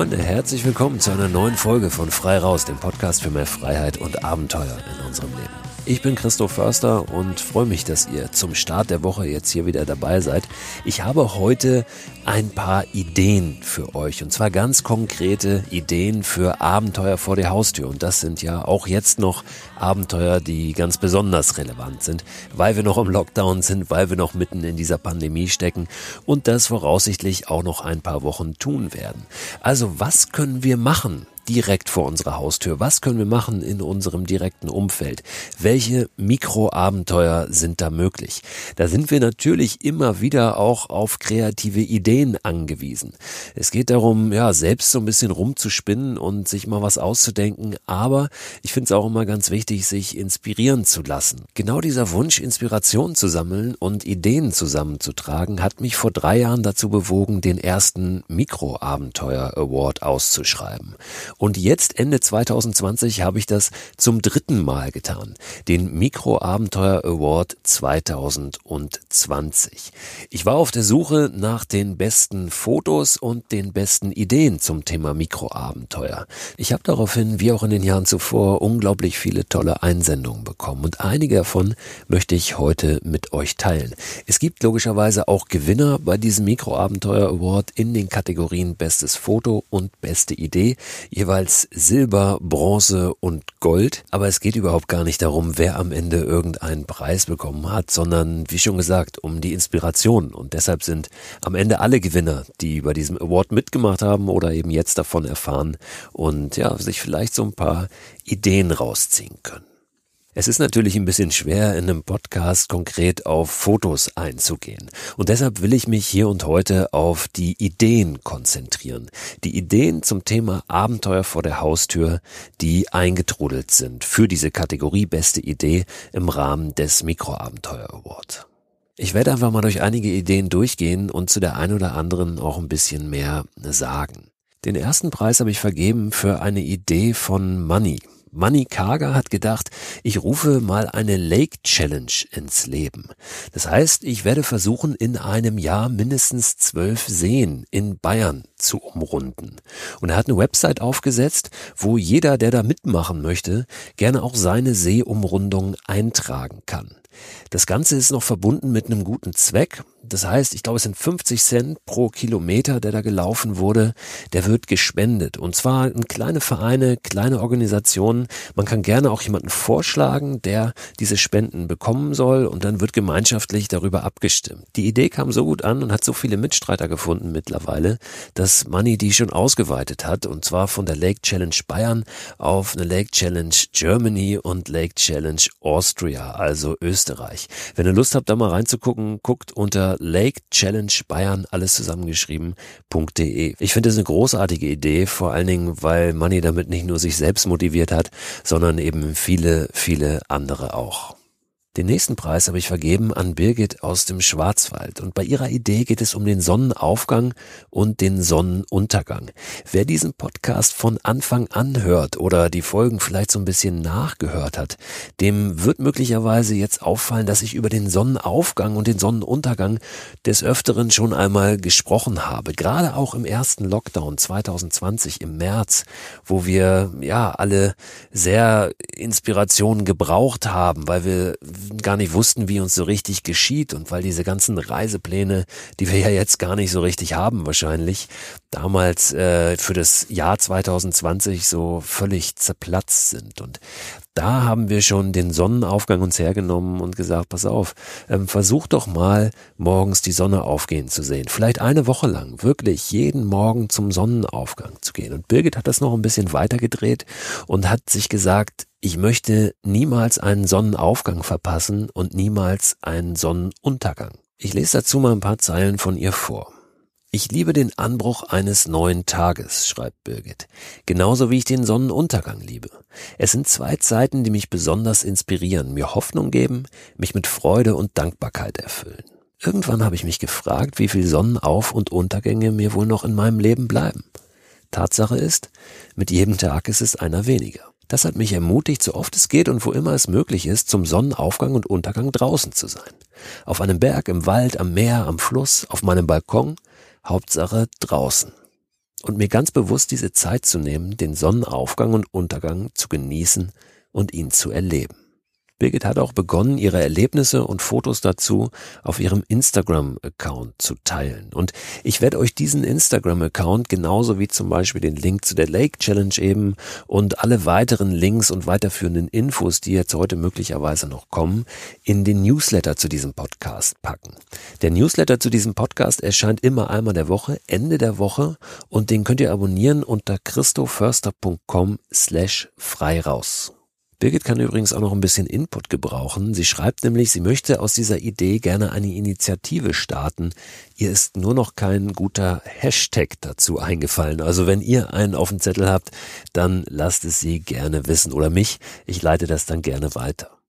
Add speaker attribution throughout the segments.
Speaker 1: Freunde, herzlich willkommen zu einer neuen Folge von Frei Raus, dem Podcast für mehr Freiheit und Abenteuer in unserem Leben. Ich bin Christoph Förster und freue mich, dass ihr zum Start der Woche jetzt hier wieder dabei seid. Ich habe heute ein paar Ideen für euch und zwar ganz konkrete Ideen für Abenteuer vor der Haustür und das sind ja auch jetzt noch Abenteuer, die ganz besonders relevant sind, weil wir noch im Lockdown sind, weil wir noch mitten in dieser Pandemie stecken und das voraussichtlich auch noch ein paar Wochen tun werden. Also was können wir machen? Direkt vor unserer Haustür? Was können wir machen in unserem direkten Umfeld? Welche Mikroabenteuer sind da möglich? Da sind wir natürlich immer wieder auch auf kreative Ideen angewiesen. Es geht darum, ja, selbst so ein bisschen rumzuspinnen und sich mal was auszudenken, aber ich finde es auch immer ganz wichtig, sich inspirieren zu lassen. Genau dieser Wunsch, Inspiration zu sammeln und Ideen zusammenzutragen, hat mich vor drei Jahren dazu bewogen, den ersten Mikroabenteuer Award auszuschreiben. Und jetzt Ende 2020 habe ich das zum dritten Mal getan. Den Mikroabenteuer Award 2020. Ich war auf der Suche nach den besten Fotos und den besten Ideen zum Thema Mikroabenteuer. Ich habe daraufhin, wie auch in den Jahren zuvor, unglaublich viele tolle Einsendungen bekommen und einige davon möchte ich heute mit euch teilen. Es gibt logischerweise auch Gewinner bei diesem Mikroabenteuer Award in den Kategorien Bestes Foto und Beste Idee. Jeweils jeweils Silber, Bronze und Gold. Aber es geht überhaupt gar nicht darum, wer am Ende irgendeinen Preis bekommen hat, sondern wie schon gesagt, um die Inspiration. Und deshalb sind am Ende alle Gewinner, die bei diesem Award mitgemacht haben oder eben jetzt davon erfahren und ja, sich vielleicht so ein paar Ideen rausziehen können. Es ist natürlich ein bisschen schwer, in einem Podcast konkret auf Fotos einzugehen. Und deshalb will ich mich hier und heute auf die Ideen konzentrieren. Die Ideen zum Thema Abenteuer vor der Haustür, die eingetrudelt sind für diese Kategorie Beste Idee im Rahmen des Mikroabenteuer Award. Ich werde einfach mal durch einige Ideen durchgehen und zu der einen oder anderen auch ein bisschen mehr sagen. Den ersten Preis habe ich vergeben für eine Idee von Money. Manny Kaga hat gedacht, ich rufe mal eine Lake Challenge ins Leben. Das heißt, ich werde versuchen, in einem Jahr mindestens zwölf Seen in Bayern zu umrunden. Und er hat eine Website aufgesetzt, wo jeder, der da mitmachen möchte, gerne auch seine Seeumrundung eintragen kann. Das Ganze ist noch verbunden mit einem guten Zweck. Das heißt, ich glaube, es sind 50 Cent pro Kilometer, der da gelaufen wurde, der wird gespendet. Und zwar in kleine Vereine, kleine Organisationen. Man kann gerne auch jemanden vorschlagen, der diese Spenden bekommen soll und dann wird gemeinschaftlich darüber abgestimmt. Die Idee kam so gut an und hat so viele Mitstreiter gefunden mittlerweile, dass Money die schon ausgeweitet hat und zwar von der Lake Challenge Bayern auf eine Lake Challenge Germany und Lake Challenge Austria, also Österreich. Wenn ihr Lust habt, da mal reinzugucken, guckt unter Lake Challenge Bayern, alles zusammengeschrieben.de. Ich finde es eine großartige Idee, vor allen Dingen, weil Money damit nicht nur sich selbst motiviert hat, sondern eben viele, viele andere auch. Den nächsten Preis habe ich vergeben an Birgit aus dem Schwarzwald und bei ihrer Idee geht es um den Sonnenaufgang und den Sonnenuntergang. Wer diesen Podcast von Anfang an hört oder die Folgen vielleicht so ein bisschen nachgehört hat, dem wird möglicherweise jetzt auffallen, dass ich über den Sonnenaufgang und den Sonnenuntergang des Öfteren schon einmal gesprochen habe. Gerade auch im ersten Lockdown 2020 im März, wo wir ja alle sehr Inspirationen gebraucht haben, weil wir gar nicht wussten, wie uns so richtig geschieht und weil diese ganzen Reisepläne, die wir ja jetzt gar nicht so richtig haben wahrscheinlich, damals äh, für das Jahr 2020 so völlig zerplatzt sind. Und da haben wir schon den Sonnenaufgang uns hergenommen und gesagt, pass auf, ähm, versuch doch mal morgens die Sonne aufgehen zu sehen. Vielleicht eine Woche lang, wirklich jeden Morgen zum Sonnenaufgang zu gehen. Und Birgit hat das noch ein bisschen weitergedreht und hat sich gesagt, ich möchte niemals einen Sonnenaufgang verpassen und niemals einen Sonnenuntergang. Ich lese dazu mal ein paar Zeilen von ihr vor. Ich liebe den Anbruch eines neuen Tages, schreibt Birgit, genauso wie ich den Sonnenuntergang liebe. Es sind zwei Zeiten, die mich besonders inspirieren, mir Hoffnung geben, mich mit Freude und Dankbarkeit erfüllen. Irgendwann habe ich mich gefragt, wie viel Sonnenauf- und Untergänge mir wohl noch in meinem Leben bleiben. Tatsache ist, mit jedem Tag ist es einer weniger. Das hat mich ermutigt, so oft es geht und wo immer es möglich ist, zum Sonnenaufgang und Untergang draußen zu sein. Auf einem Berg, im Wald, am Meer, am Fluss, auf meinem Balkon, Hauptsache draußen. und mir ganz bewusst diese Zeit zu nehmen, den Sonnenaufgang und Untergang zu genießen und ihn zu erleben. Birgit hat auch begonnen, ihre Erlebnisse und Fotos dazu auf ihrem Instagram-Account zu teilen. Und ich werde euch diesen Instagram-Account genauso wie zum Beispiel den Link zu der Lake Challenge eben und alle weiteren Links und weiterführenden Infos, die jetzt heute möglicherweise noch kommen, in den Newsletter zu diesem Podcast packen. Der Newsletter zu diesem Podcast erscheint immer einmal der Woche, Ende der Woche und den könnt ihr abonnieren unter christoförster.com slash frei raus. Birgit kann übrigens auch noch ein bisschen Input gebrauchen. Sie schreibt nämlich, sie möchte aus dieser Idee gerne eine Initiative starten. Ihr ist nur noch kein guter Hashtag dazu eingefallen. Also wenn ihr einen auf dem Zettel habt, dann lasst es sie gerne wissen oder mich. Ich leite das dann gerne weiter.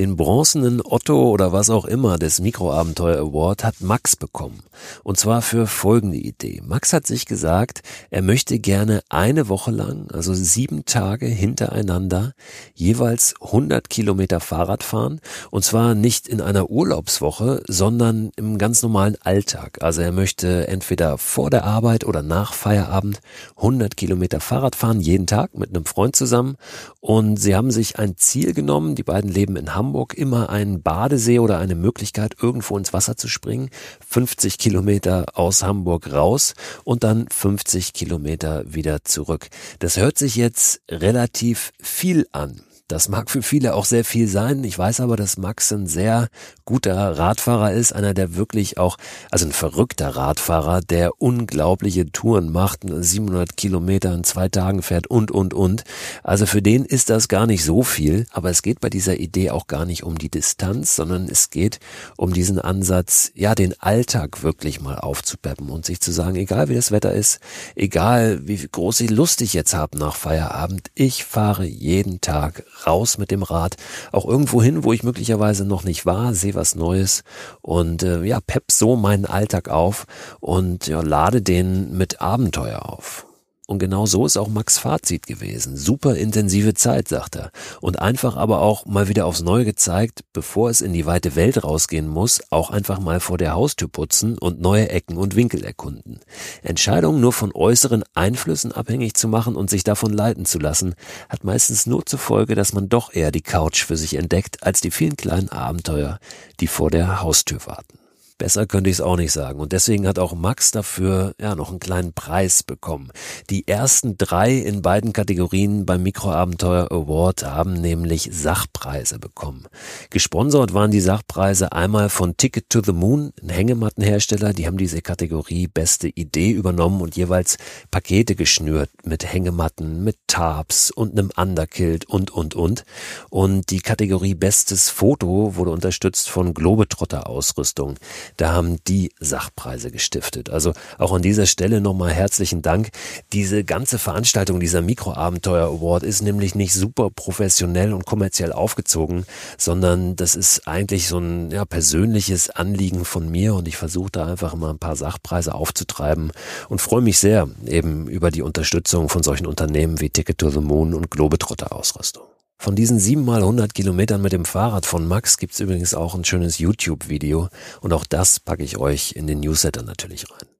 Speaker 1: Den bronzenen Otto oder was auch immer des Mikroabenteuer Award hat Max bekommen. Und zwar für folgende Idee. Max hat sich gesagt, er möchte gerne eine Woche lang, also sieben Tage hintereinander, jeweils 100 Kilometer Fahrrad fahren. Und zwar nicht in einer Urlaubswoche, sondern im ganz normalen Alltag. Also er möchte entweder vor der Arbeit oder nach Feierabend 100 Kilometer Fahrrad fahren, jeden Tag mit einem Freund zusammen. Und sie haben sich ein Ziel genommen. Die beiden leben in Hamburg Hamburg immer einen Badesee oder eine Möglichkeit, irgendwo ins Wasser zu springen. 50 Kilometer aus Hamburg raus und dann 50 Kilometer wieder zurück. Das hört sich jetzt relativ viel an. Das mag für viele auch sehr viel sein. Ich weiß aber, dass Max ein sehr guter Radfahrer ist, einer der wirklich auch, also ein verrückter Radfahrer, der unglaubliche Touren macht, 700 Kilometer in zwei Tagen fährt und, und, und. Also für den ist das gar nicht so viel, aber es geht bei dieser Idee auch gar nicht um die Distanz, sondern es geht um diesen Ansatz, ja, den Alltag wirklich mal aufzupeppen und sich zu sagen, egal wie das Wetter ist, egal wie groß ich Lust ich jetzt habe nach Feierabend, ich fahre jeden Tag raus mit dem Rad, auch irgendwo hin, wo ich möglicherweise noch nicht war, sehe was Neues und äh, ja, pepp so meinen Alltag auf und ja, lade den mit Abenteuer auf. Und genau so ist auch Max Fazit gewesen. Super intensive Zeit, sagt er. Und einfach aber auch mal wieder aufs Neue gezeigt, bevor es in die weite Welt rausgehen muss, auch einfach mal vor der Haustür putzen und neue Ecken und Winkel erkunden. Entscheidungen nur von äußeren Einflüssen abhängig zu machen und sich davon leiten zu lassen, hat meistens nur zur Folge, dass man doch eher die Couch für sich entdeckt, als die vielen kleinen Abenteuer, die vor der Haustür warten. Besser könnte ich es auch nicht sagen. Und deswegen hat auch Max dafür ja noch einen kleinen Preis bekommen. Die ersten drei in beiden Kategorien beim Mikroabenteuer Award haben nämlich Sachpreise bekommen. Gesponsert waren die Sachpreise einmal von Ticket to the Moon, ein Hängemattenhersteller. Die haben diese Kategorie beste Idee übernommen und jeweils Pakete geschnürt mit Hängematten, mit Tarps und einem Underkilt und, und, und. Und die Kategorie bestes Foto wurde unterstützt von Globetrotter Ausrüstung da haben die Sachpreise gestiftet. Also auch an dieser Stelle nochmal herzlichen Dank. Diese ganze Veranstaltung, dieser Mikroabenteuer Award ist nämlich nicht super professionell und kommerziell aufgezogen, sondern das ist eigentlich so ein ja, persönliches Anliegen von mir und ich versuche da einfach mal ein paar Sachpreise aufzutreiben und freue mich sehr eben über die Unterstützung von solchen Unternehmen wie Ticket to the Moon und Globetrotter Ausrüstung. Von diesen sieben mal 100 Kilometern mit dem Fahrrad von Max gibt's übrigens auch ein schönes YouTube-Video und auch das packe ich euch in den Newsletter natürlich rein.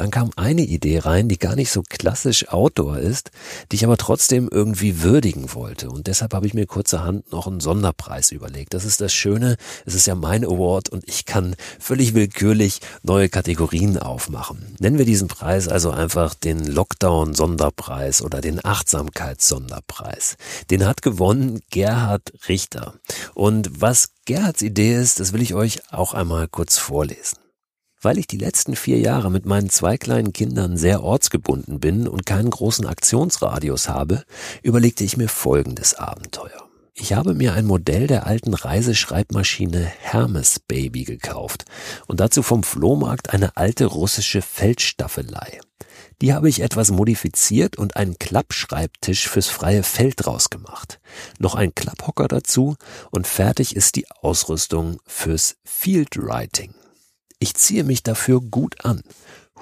Speaker 1: Dann kam eine Idee rein, die gar nicht so klassisch Outdoor ist, die ich aber trotzdem irgendwie würdigen wollte. Und deshalb habe ich mir kurzerhand noch einen Sonderpreis überlegt. Das ist das Schöne, es ist ja mein Award und ich kann völlig willkürlich neue Kategorien aufmachen. Nennen wir diesen Preis also einfach den Lockdown-Sonderpreis oder den Achtsamkeits-Sonderpreis. Den hat gewonnen Gerhard Richter. Und was Gerhards Idee ist, das will ich euch auch einmal kurz vorlesen. Weil ich die letzten vier Jahre mit meinen zwei kleinen Kindern sehr ortsgebunden bin und keinen großen Aktionsradius habe, überlegte ich mir folgendes Abenteuer. Ich habe mir ein Modell der alten Reiseschreibmaschine Hermes Baby gekauft und dazu vom Flohmarkt eine alte russische Feldstaffelei. Die habe ich etwas modifiziert und einen Klappschreibtisch fürs freie Feld draus gemacht. Noch ein Klapphocker dazu und fertig ist die Ausrüstung fürs Field Writing. Ich ziehe mich dafür gut an.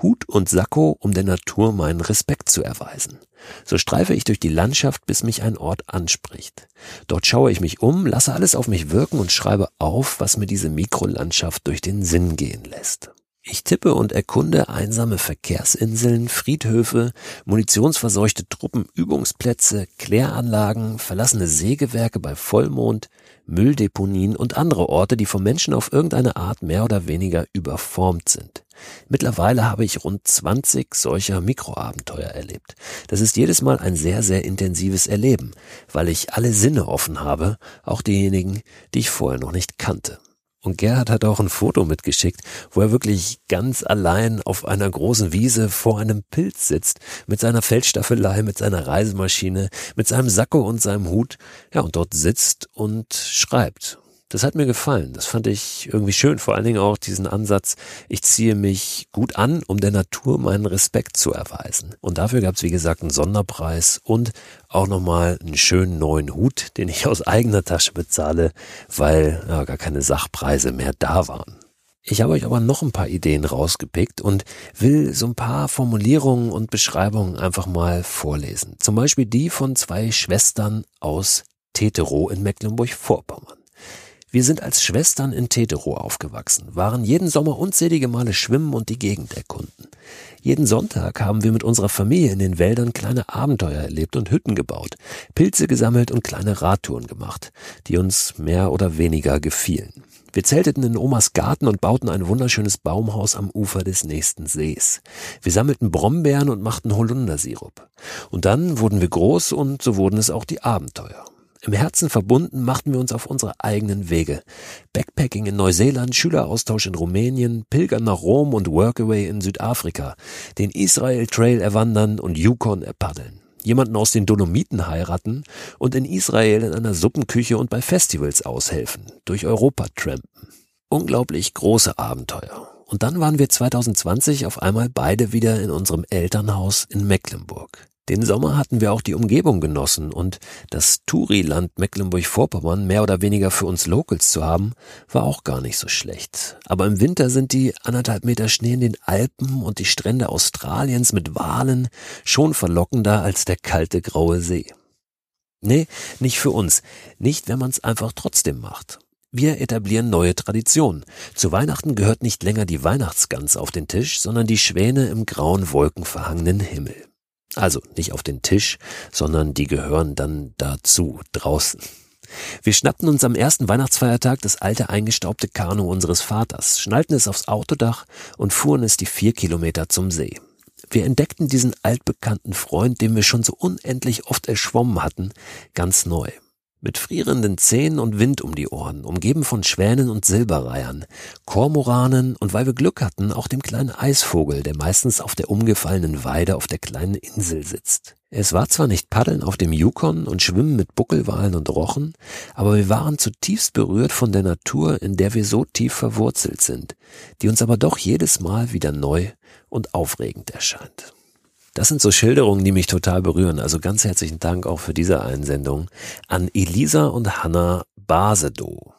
Speaker 1: Hut und Sakko, um der Natur meinen Respekt zu erweisen. So streife ich durch die Landschaft, bis mich ein Ort anspricht. Dort schaue ich mich um, lasse alles auf mich wirken und schreibe auf, was mir diese Mikrolandschaft durch den Sinn gehen lässt. Ich tippe und erkunde einsame Verkehrsinseln, Friedhöfe, munitionsverseuchte Truppenübungsplätze, Kläranlagen, verlassene Sägewerke bei Vollmond, Mülldeponien und andere Orte, die vom Menschen auf irgendeine Art mehr oder weniger überformt sind. Mittlerweile habe ich rund 20 solcher Mikroabenteuer erlebt. Das ist jedes Mal ein sehr, sehr intensives Erleben, weil ich alle Sinne offen habe, auch diejenigen, die ich vorher noch nicht kannte. Und Gerhard hat auch ein Foto mitgeschickt, wo er wirklich ganz allein auf einer großen Wiese vor einem Pilz sitzt, mit seiner Feldstaffelei, mit seiner Reisemaschine, mit seinem Sakko und seinem Hut, ja, und dort sitzt und schreibt. Das hat mir gefallen. Das fand ich irgendwie schön. Vor allen Dingen auch diesen Ansatz, ich ziehe mich gut an, um der Natur meinen Respekt zu erweisen. Und dafür gab es, wie gesagt, einen Sonderpreis und auch nochmal einen schönen neuen Hut, den ich aus eigener Tasche bezahle, weil ja, gar keine Sachpreise mehr da waren. Ich habe euch aber noch ein paar Ideen rausgepickt und will so ein paar Formulierungen und Beschreibungen einfach mal vorlesen. Zum Beispiel die von zwei Schwestern aus Teterow in Mecklenburg-Vorpommern. Wir sind als Schwestern in Teterow aufgewachsen, waren jeden Sommer unzählige Male schwimmen und die Gegend erkunden. Jeden Sonntag haben wir mit unserer Familie in den Wäldern kleine Abenteuer erlebt und Hütten gebaut, Pilze gesammelt und kleine Radtouren gemacht, die uns mehr oder weniger gefielen. Wir zelteten in Omas Garten und bauten ein wunderschönes Baumhaus am Ufer des nächsten Sees. Wir sammelten Brombeeren und machten Holundersirup. Und dann wurden wir groß und so wurden es auch die Abenteuer. Im Herzen verbunden machten wir uns auf unsere eigenen Wege. Backpacking in Neuseeland, Schüleraustausch in Rumänien, Pilgern nach Rom und Workaway in Südafrika, den Israel Trail erwandern und Yukon erpaddeln. Jemanden aus den Dolomiten heiraten und in Israel in einer Suppenküche und bei Festivals aushelfen, durch Europa trampen. Unglaublich große Abenteuer. Und dann waren wir 2020 auf einmal beide wieder in unserem Elternhaus in Mecklenburg. Den Sommer hatten wir auch die Umgebung genossen und das Touriland Mecklenburg-Vorpommern mehr oder weniger für uns Locals zu haben, war auch gar nicht so schlecht. Aber im Winter sind die anderthalb Meter Schnee in den Alpen und die Strände Australiens mit Walen schon verlockender als der kalte graue See. Nee, nicht für uns. Nicht, wenn man es einfach trotzdem macht. Wir etablieren neue Traditionen. Zu Weihnachten gehört nicht länger die Weihnachtsgans auf den Tisch, sondern die Schwäne im grauen wolkenverhangenen Himmel. Also nicht auf den Tisch, sondern die gehören dann dazu, draußen. Wir schnappten uns am ersten Weihnachtsfeiertag das alte eingestaubte Kanu unseres Vaters, schnallten es aufs Autodach und fuhren es die vier Kilometer zum See. Wir entdeckten diesen altbekannten Freund, den wir schon so unendlich oft erschwommen hatten, ganz neu. Mit frierenden Zähnen und Wind um die Ohren, umgeben von Schwänen und Silberreihern, Kormoranen und weil wir Glück hatten, auch dem kleinen Eisvogel, der meistens auf der umgefallenen Weide auf der kleinen Insel sitzt. Es war zwar nicht Paddeln auf dem Yukon und Schwimmen mit Buckelwalen und Rochen, aber wir waren zutiefst berührt von der Natur, in der wir so tief verwurzelt sind, die uns aber doch jedes Mal wieder neu und aufregend erscheint. Das sind so Schilderungen, die mich total berühren. Also ganz herzlichen Dank auch für diese Einsendung an Elisa und Hanna Basedow.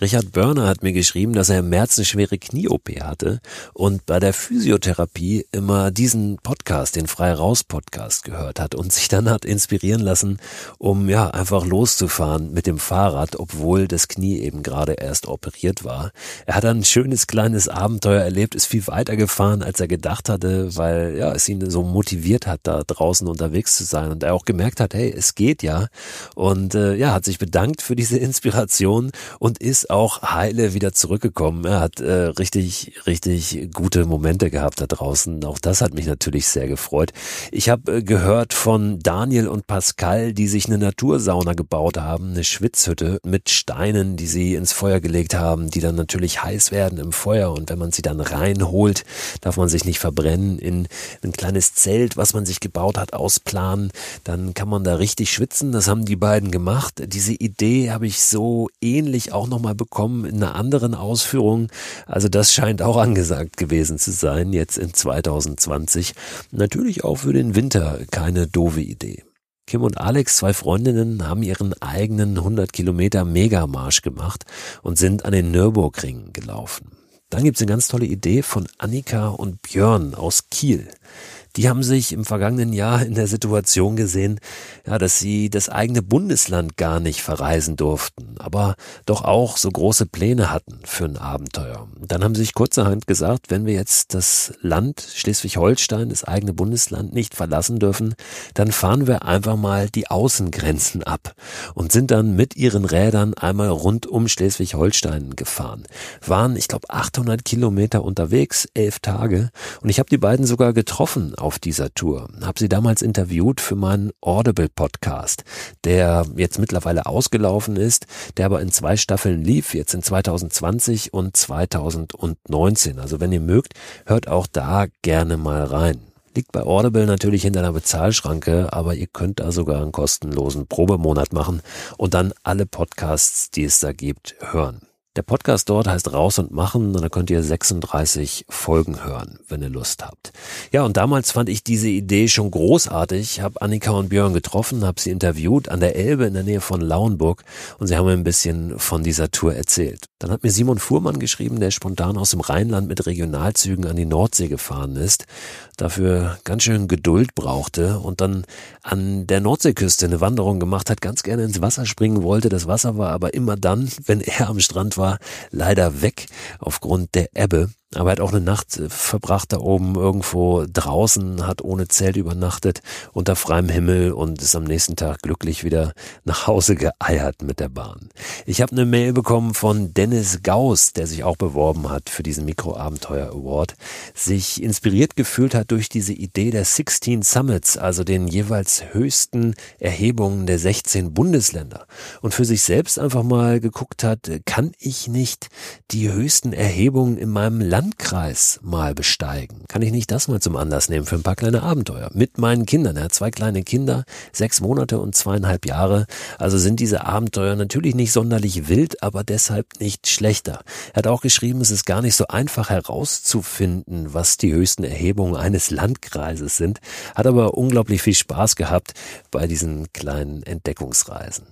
Speaker 1: Richard Börner hat mir geschrieben, dass er im März eine schwere Knie-OP hatte und bei der Physiotherapie immer diesen Podcast, den Frei Raus Podcast gehört hat und sich dann hat inspirieren lassen, um ja einfach loszufahren mit dem Fahrrad, obwohl das Knie eben gerade erst operiert war. Er hat ein schönes kleines Abenteuer erlebt, ist viel weiter gefahren, als er gedacht hatte, weil ja, es ihn so motiviert hat, da draußen unterwegs zu sein und er auch gemerkt hat, hey, es geht ja und äh, ja, hat sich bedankt für diese Inspiration und ist auch heile wieder zurückgekommen. Er hat äh, richtig, richtig gute Momente gehabt da draußen. Auch das hat mich natürlich sehr gefreut. Ich habe äh, gehört von Daniel und Pascal, die sich eine Natursauna gebaut haben, eine Schwitzhütte mit Steinen, die sie ins Feuer gelegt haben, die dann natürlich heiß werden im Feuer. Und wenn man sie dann reinholt, darf man sich nicht verbrennen in ein kleines Zelt, was man sich gebaut hat, ausplanen. Dann kann man da richtig schwitzen. Das haben die beiden gemacht. Diese Idee habe ich so ähnlich auch nochmal mal bekommen in einer anderen Ausführung. Also das scheint auch angesagt gewesen zu sein, jetzt in 2020. Natürlich auch für den Winter keine doofe Idee. Kim und Alex, zwei Freundinnen, haben ihren eigenen 100 Kilometer Megamarsch gemacht und sind an den Nürburgring gelaufen. Dann gibt's eine ganz tolle Idee von Annika und Björn aus Kiel. Die haben sich im vergangenen Jahr in der Situation gesehen, ja, dass sie das eigene Bundesland gar nicht verreisen durften, aber doch auch so große Pläne hatten für ein Abenteuer. Dann haben sie sich kurzerhand gesagt, wenn wir jetzt das Land Schleswig-Holstein, das eigene Bundesland nicht verlassen dürfen, dann fahren wir einfach mal die Außengrenzen ab und sind dann mit ihren Rädern einmal rund um Schleswig-Holstein gefahren. Waren, ich glaube, 800 Kilometer unterwegs, elf Tage. Und ich habe die beiden sogar getroffen auf dieser Tour. Habe sie damals interviewt für meinen Audible-Podcast, der jetzt mittlerweile ausgelaufen ist, der aber in zwei Staffeln lief, jetzt in 2020 und 2019. Also wenn ihr mögt, hört auch da gerne mal rein. Liegt bei Audible natürlich hinter einer Bezahlschranke, aber ihr könnt da sogar einen kostenlosen Probemonat machen und dann alle Podcasts, die es da gibt, hören. Der Podcast dort heißt Raus und Machen und da könnt ihr 36 Folgen hören, wenn ihr Lust habt. Ja, und damals fand ich diese Idee schon großartig, habe Annika und Björn getroffen, habe sie interviewt an der Elbe in der Nähe von Lauenburg und sie haben mir ein bisschen von dieser Tour erzählt. Dann hat mir Simon Fuhrmann geschrieben, der spontan aus dem Rheinland mit Regionalzügen an die Nordsee gefahren ist, dafür ganz schön Geduld brauchte und dann an der Nordseeküste eine Wanderung gemacht hat, ganz gerne ins Wasser springen wollte. Das Wasser war aber immer dann, wenn er am Strand war, leider weg aufgrund der Ebbe. Aber er hat auch eine Nacht äh, verbracht da oben irgendwo draußen, hat ohne Zelt übernachtet, unter freiem Himmel und ist am nächsten Tag glücklich wieder nach Hause geeiert mit der Bahn. Ich habe eine Mail bekommen von Dennis Gauss, der sich auch beworben hat für diesen Mikroabenteuer Award, sich inspiriert gefühlt hat durch diese Idee der 16 Summits, also den jeweils höchsten Erhebungen der 16 Bundesländer und für sich selbst einfach mal geguckt hat, kann ich nicht die höchsten Erhebungen in meinem Land Landkreis mal besteigen? Kann ich nicht das mal zum Anlass nehmen für ein paar kleine Abenteuer? Mit meinen Kindern. Er hat zwei kleine Kinder, sechs Monate und zweieinhalb Jahre. Also sind diese Abenteuer natürlich nicht sonderlich wild, aber deshalb nicht schlechter. Er hat auch geschrieben, es ist gar nicht so einfach herauszufinden, was die höchsten Erhebungen eines Landkreises sind. Hat aber unglaublich viel Spaß gehabt bei diesen kleinen Entdeckungsreisen.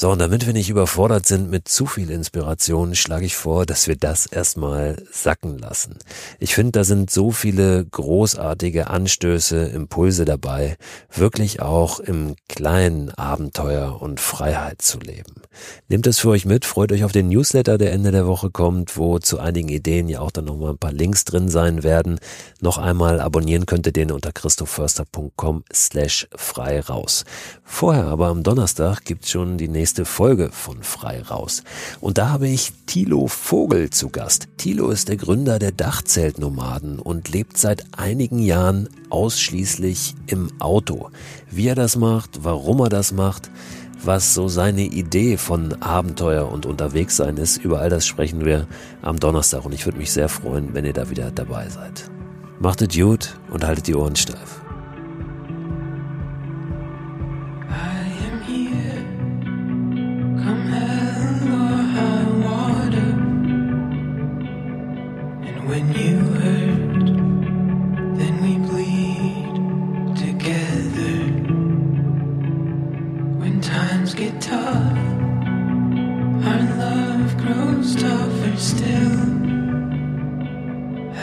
Speaker 1: So, und damit wir nicht überfordert sind mit zu viel Inspiration, schlage ich vor, dass wir das erstmal sacken lassen. Ich finde, da sind so viele großartige Anstöße, Impulse dabei, wirklich auch im kleinen Abenteuer und Freiheit zu leben. Nehmt das für euch mit, freut euch auf den Newsletter, der Ende der Woche kommt, wo zu einigen Ideen ja auch dann nochmal ein paar Links drin sein werden. Noch einmal abonnieren könnt ihr den unter christophörster.com slash frei raus. Vorher aber am Donnerstag gibt's schon die nächste nächste Folge von Frei Raus. Und da habe ich Thilo Vogel zu Gast. Thilo ist der Gründer der Dachzeltnomaden und lebt seit einigen Jahren ausschließlich im Auto. Wie er das macht, warum er das macht, was so seine Idee von Abenteuer und Unterwegssein ist, über all das sprechen wir am Donnerstag und ich würde mich sehr freuen, wenn ihr da wieder dabei seid. Macht es gut und haltet die Ohren steif.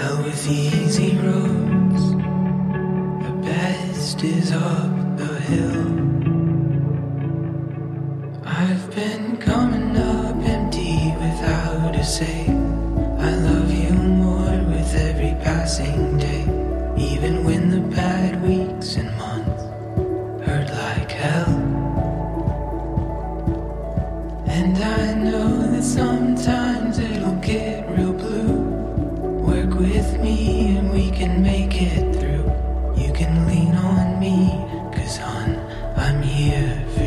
Speaker 2: Hell with easy roads, the best is up the hill. life.